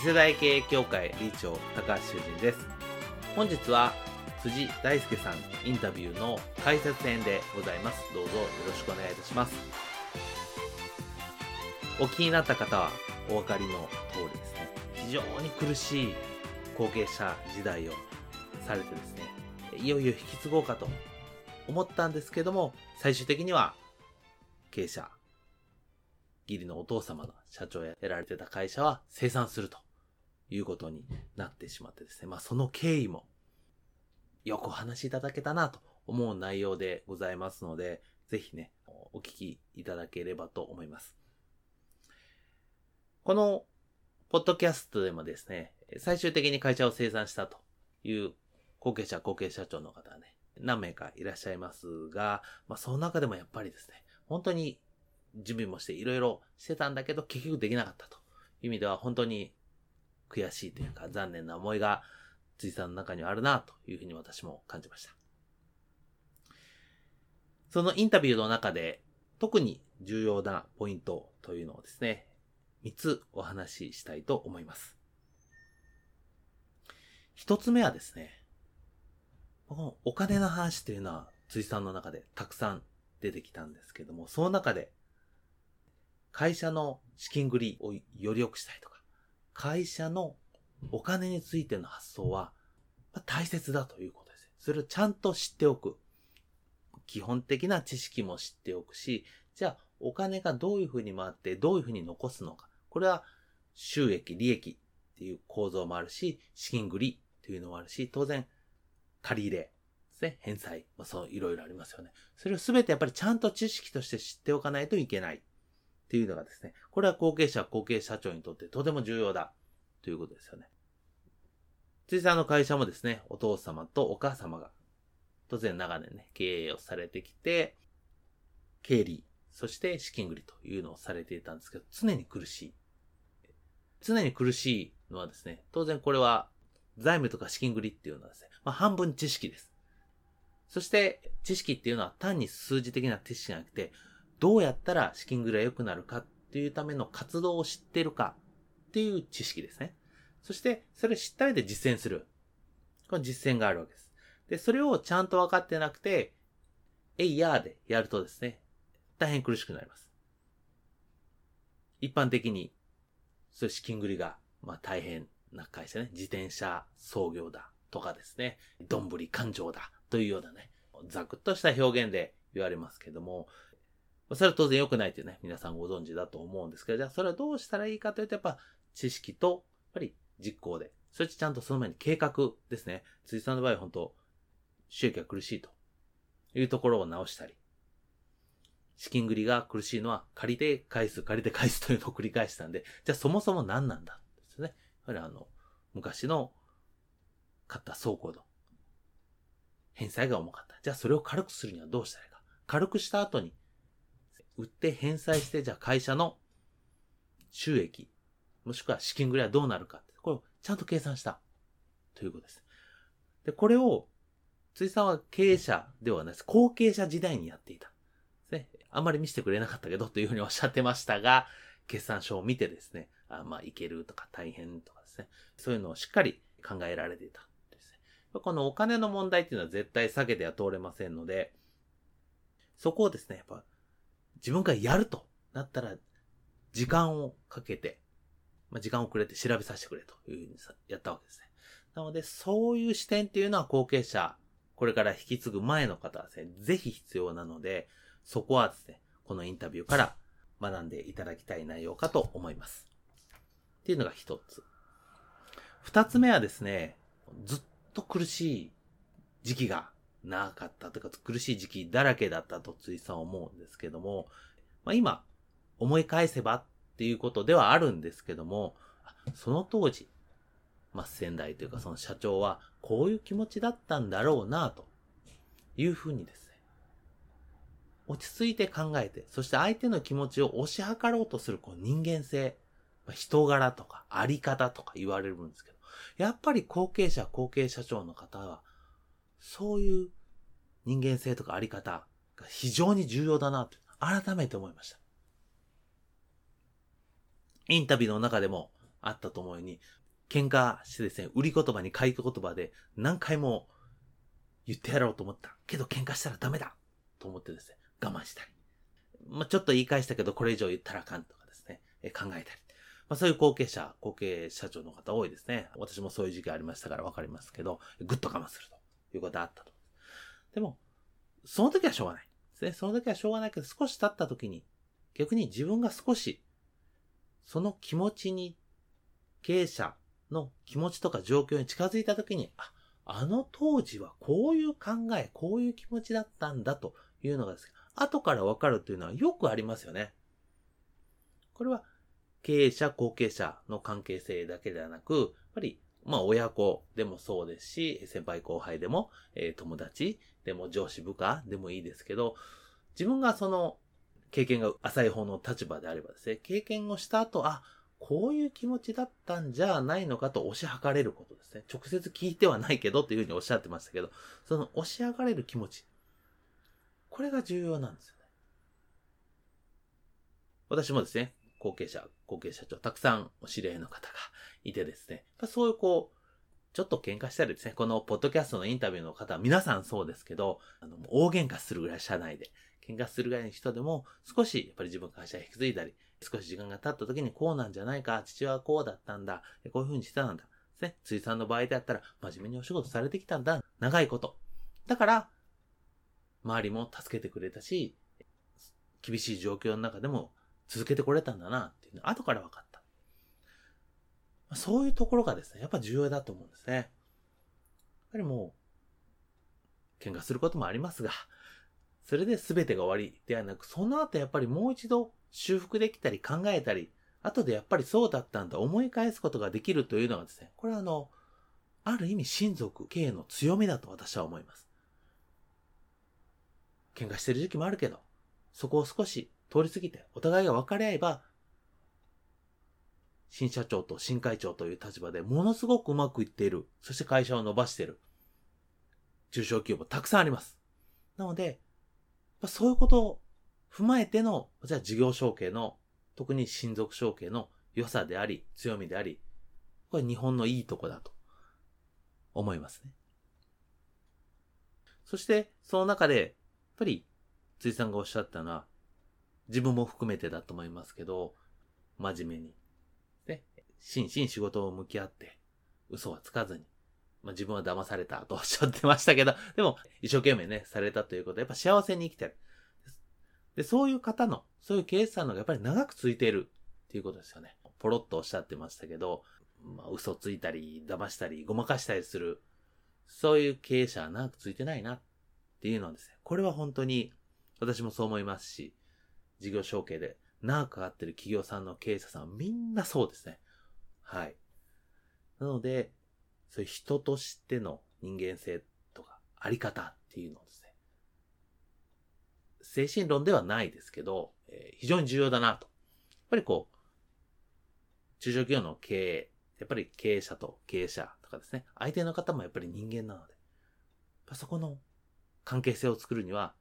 次世代経営協会理事長高橋修人です。本日は辻大輔さんインタビューの解説編でございます。どうぞよろしくお願いいたします。お気になった方はお分かりの通りですね。非常に苦しい後継者時代をされてですねいよいよ引き継ごうかと思ったんですけども最終的には経営者義理のお父様の社長やられてた会社は生産すると。いうことになってしまってですね。まあその経緯もよくお話しいただけたなと思う内容でございますので、ぜひね、お聞きいただければと思います。このポッドキャストでもですね、最終的に会社を生産したという後継者、後継社長の方はね、何名かいらっしゃいますが、まあその中でもやっぱりですね、本当に準備もしていろいろしてたんだけど結局できなかったという意味では本当に悔しいというか残念な思いが辻さんの中にはあるなというふうに私も感じました。そのインタビューの中で特に重要なポイントというのをですね、3つお話ししたいと思います。1つ目はですね、このお金の話というのは辻さんの中でたくさん出てきたんですけども、その中で会社の資金繰りをより良くしたいとか、会社のお金についての発想は大切だということです。それをちゃんと知っておく。基本的な知識も知っておくし、じゃあお金がどういうふうに回ってどういうふうに残すのか。これは収益、利益っていう構造もあるし、資金繰りというのもあるし、当然借り入れですね、返済、まあ、そういろいろありますよね。それをすべてやっぱりちゃんと知識として知っておかないといけない。っていうのがですね、これは後継者、後継社長にとってとても重要だということですよね。辻さんの会社もですね、お父様とお母様が当然長年ね、経営をされてきて、経理、そして資金繰りというのをされていたんですけど、常に苦しい。常に苦しいのはですね、当然これは財務とか資金繰りっていうのはですね、まあ半分知識です。そして知識っていうのは単に数字的な知識じゃなくて、どうやったら資金繰りが良くなるかっていうための活動を知ってるかっていう知識ですね。そして、それを知った上で実践する。この実践があるわけです。で、それをちゃんと分かってなくて、えいやーでやるとですね、大変苦しくなります。一般的に、そういう資金繰りが、まあ大変な会社ね、自転車創業だとかですね、どんぶり勘定だというようなね、ざくっとした表現で言われますけども、それは当然良くないってね、皆さんご存知だと思うんですけど、じゃあそれはどうしたらいいかというと、やっぱ知識と、やっぱり実行で、そしてちゃんとその前に計画ですね。辻さんの場合は本当、収益が苦しいというところを直したり、資金繰りが苦しいのは借りて返す、借りて返すというのを繰り返したんで、じゃあそもそも何なんだですね。やはりあの、昔の買った倉庫の返済が重かった。じゃあそれを軽くするにはどうしたらいいか。軽くした後に売って返済して、じゃあ会社の収益、もしくは資金繰りはどうなるか。これをちゃんと計算した。ということです。で、これを、辻さんは経営者ではないです。後継者時代にやっていた。ね。あんまり見せてくれなかったけどというふうにおっしゃってましたが、決算書を見てですね、あまあ、いけるとか大変とかですね。そういうのをしっかり考えられていた。ですね。このお金の問題っていうのは絶対避けては通れませんので、そこをですね、やっぱ自分がやるとなったら、時間をかけて、まあ、時間をくれて調べさせてくれというふうにやったわけですね。なので、そういう視点っていうのは後継者、これから引き継ぐ前の方はですね、ぜひ必要なので、そこはですね、このインタビューから学んでいただきたい内容かと思います。っていうのが一つ。二つ目はですね、ずっと苦しい時期がなかったというか、苦しい時期だらけだったとついさん思うんですけども、まあ、今、思い返せばっていうことではあるんですけども、その当時、まあ、仙台というかその社長はこういう気持ちだったんだろうな、というふうにですね、落ち着いて考えて、そして相手の気持ちを押し量ろうとするこう人間性、まあ人柄とかあり方とか言われるんですけど、やっぱり後継者、後継社長の方は、そういう人間性とかあり方が非常に重要だなと改めて思いました。インタビューの中でもあったと思うように、喧嘩してですね、売り言葉に買い言葉で何回も言ってやろうと思った。けど喧嘩したらダメだと思ってですね、我慢したり。まあ、ちょっと言い返したけどこれ以上言ったらあかんとかですね、え考えたり。まあ、そういう後継者、後継社長の方多いですね。私もそういう時期ありましたからわかりますけど、ぐっと我慢するということがあったと。でも、その時はしょうがない。ですね。その時はしょうがないけど、少し経った時に、逆に自分が少し、その気持ちに、経営者の気持ちとか状況に近づいた時に、あ、あの当時はこういう考え、こういう気持ちだったんだというのがですね、後からわかるというのはよくありますよね。これは経営者、後継者の関係性だけではなく、やっぱり、まあ親子でもそうですし、先輩後輩でも、えー、友達でも上司部下でもいいですけど、自分がその経験が浅い方の立場であればですね、経験をした後、あ、こういう気持ちだったんじゃないのかと押し量れることですね。直接聞いてはないけどというふうにおっしゃってましたけど、その押し上がれる気持ち。これが重要なんですよね。私もですね、後継者、後継社長、たくさんお知り合いの方がいてですね、そういうこう、ちょっと喧嘩したりですね、このポッドキャストのインタビューの方は皆さんそうですけど、あの、大喧嘩するぐらい社内で、喧嘩するぐらいの人でも、少しやっぱり自分会社に引き継いだり、少し時間が経った時にこうなんじゃないか、父はこうだったんだ、こういう風にしてたんだ。ですね。辻さんの場合であったら、真面目にお仕事されてきたんだ。長いこと。だから、周りも助けてくれたし、厳しい状況の中でも続けてこれたんだなっていうの後から分かった。そういうところがですね、やっぱ重要だと思うんですね。やっぱりもう、喧嘩することもありますが、それで全てが終わりではなく、その後やっぱりもう一度修復できたり考えたり、後でやっぱりそうだったんだ、思い返すことができるというのがですね、これはあの、ある意味親族系の強みだと私は思います。喧嘩してる時期もあるけど、そこを少し通り過ぎて、お互いが分かり合えば、新社長と新会長という立場でものすごくうまくいっている。そして会社を伸ばしている。中小企業もたくさんあります。なので、そういうことを踏まえての、じゃあ事業承継の、特に親族承継の良さであり、強みであり、これ日本のいいとこだと思いますね。そして、その中で、やっぱり、辻さんがおっしゃったのは、自分も含めてだと思いますけど、真面目に、ね、真摯仕事を向き合って、嘘はつかずに、まあ、自分は騙されたとおっしゃってましたけど、でも、一生懸命ね、されたということは、やっぱ幸せに生きてる。で、そういう方の、そういう経営者のがやっぱり長く続いているっていうことですよね。ポロッとおっしゃってましたけど、まあ、嘘ついたり、騙したり、ごまかしたりする、そういう経営者は長く続いてないなっていうのはですね、これは本当に私もそう思いますし、事業承継で長くかかってる企業さんの経営者さんはみんなそうですね。はい。なので、そういう人としての人間性とかあり方っていうのをですね、精神論ではないですけど、えー、非常に重要だなと。やっぱりこう、中小企業の経営、やっぱり経営者と経営者とかですね、相手の方もやっぱり人間なので、そこの関係性を作るには、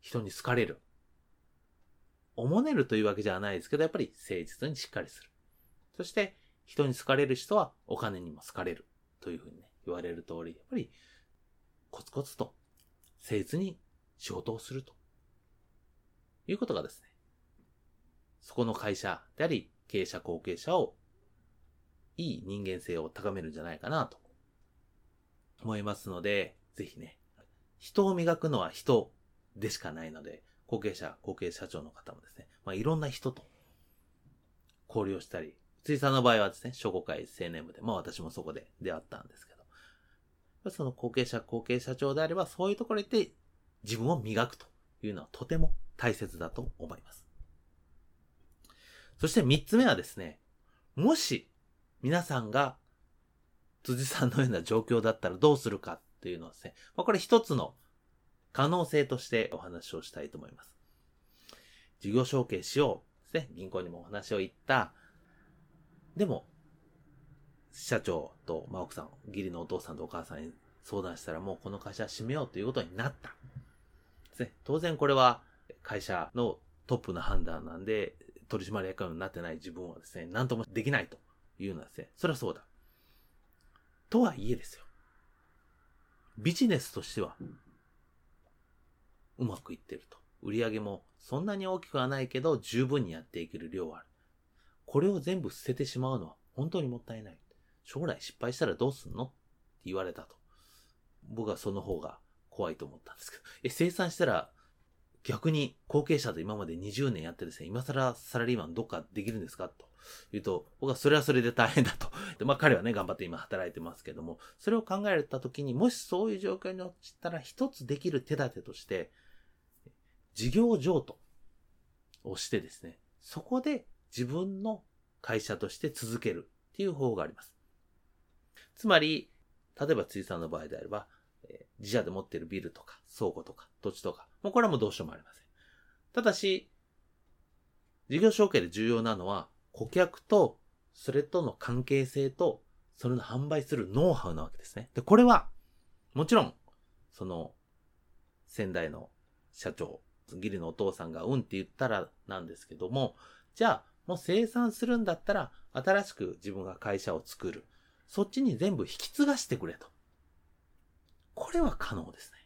人に好かれる。おもねるというわけじゃないですけど、やっぱり誠実にしっかりする。そして、人に好かれる人はお金にも好かれる。というふうにね、言われる通り、やっぱり、コツコツと、誠実に仕事をすると。いうことがですね、そこの会社であり、経営者後継者をいい人間性を高めるんじゃないかなと思いますので、ぜひね、人を磨くのは人でしかないので、後継者、後継社長の方もですね、まあ、いろんな人と交流をしたり、辻さんの場合はですね、商工会青年部で、まあ私もそこで出会ったんですけど、その後継者、後継社長であれば、そういうところで自分を磨くというのはとても大切だと思います。そして三つ目はですね、もし皆さんが辻さんのような状況だったらどうするかっていうのはですね、まあ、これ一つの可能性としてお話をしたいと思います。事業承継しようですね。銀行にもお話を言った。でも、社長と、まあ、奥さん、義理のお父さんとお母さんに相談したらもうこの会社閉めようということになった。ですね。当然これは会社のトップの判断なんで、取締役になってない自分はですね、何ともできないというのはですね、それはそうだ。とはいえですよ。ビジネスとしては、うまくいってると。売り上げもそんなに大きくはないけど、十分にやっていける量はある。これを全部捨ててしまうのは本当にもったいない。将来失敗したらどうすんの？って言われたと。僕はその方が怖いと思ったんですけど、え、生産したら逆に後継者で今まで20年やってですね、今更サラリーマンどっかできるんですか？と言うと、僕はそれはそれで大変だと。で、まあ彼はね、頑張って今働いてますけども、それを考えたときに、もしそういう状況に落ちたら一つできる手立てとして、事業譲渡をしてですね、そこで自分の会社として続けるっていう方法があります。つまり、例えば辻さんの場合であれば、自社で持ってるビルとか倉庫とか土地とか、もうこれはもうどうしようもありません。ただし、事業承継で重要なのは、顧客と、それとの関係性と、それの販売するノウハウなわけですね。で、これは、もちろん、その、先代の社長、義理のお父さんがうんって言ったらなんですけども、じゃあ、もう生産するんだったら、新しく自分が会社を作る。そっちに全部引き継がしてくれと。これは可能ですね。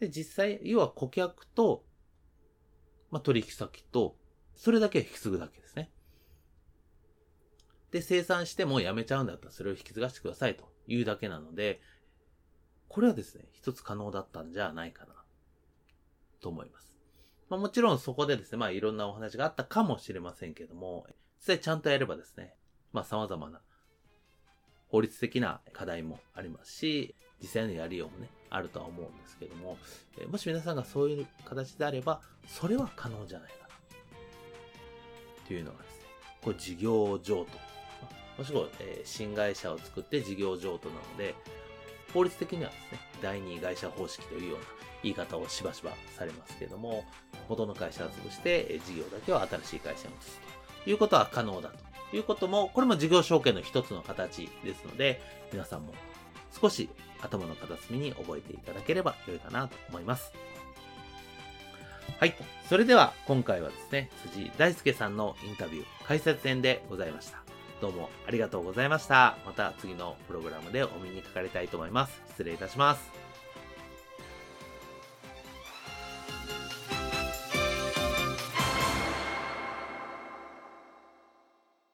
で、実際、要は顧客と、まあ、取引先と、それだけ引き継ぐだけですね。で、生産してもやめちゃうんだったらそれを引き継がしてくださいというだけなので、これはですね、一つ可能だったんじゃないかな、と思います。まあ、もちろんそこでですね、まあいろんなお話があったかもしれませんけども、実際ちゃんとやればですね、まあ様々な法律的な課題もありますし、実際のやりようもね、あるとは思うんですけども、えもし皆さんがそういう形であれば、それは可能じゃないかな。というのがですね、これ事業譲渡。もしくは、え、新会社を作って事業譲渡なので、法律的にはですね、第二会社方式というような言い方をしばしばされますけども、元の会社を潰して、え事業だけは新しい会社に移すということは可能だということも、これも事業承継の一つの形ですので、皆さんも少し頭の片隅に覚えていただければ良いかなと思います。はい。それでは今回はですね、辻大輔さんのインタビュー解説編でございました。どうもありがとうございました。また次のプログラムでお見にかかりたいと思います。失礼いたします。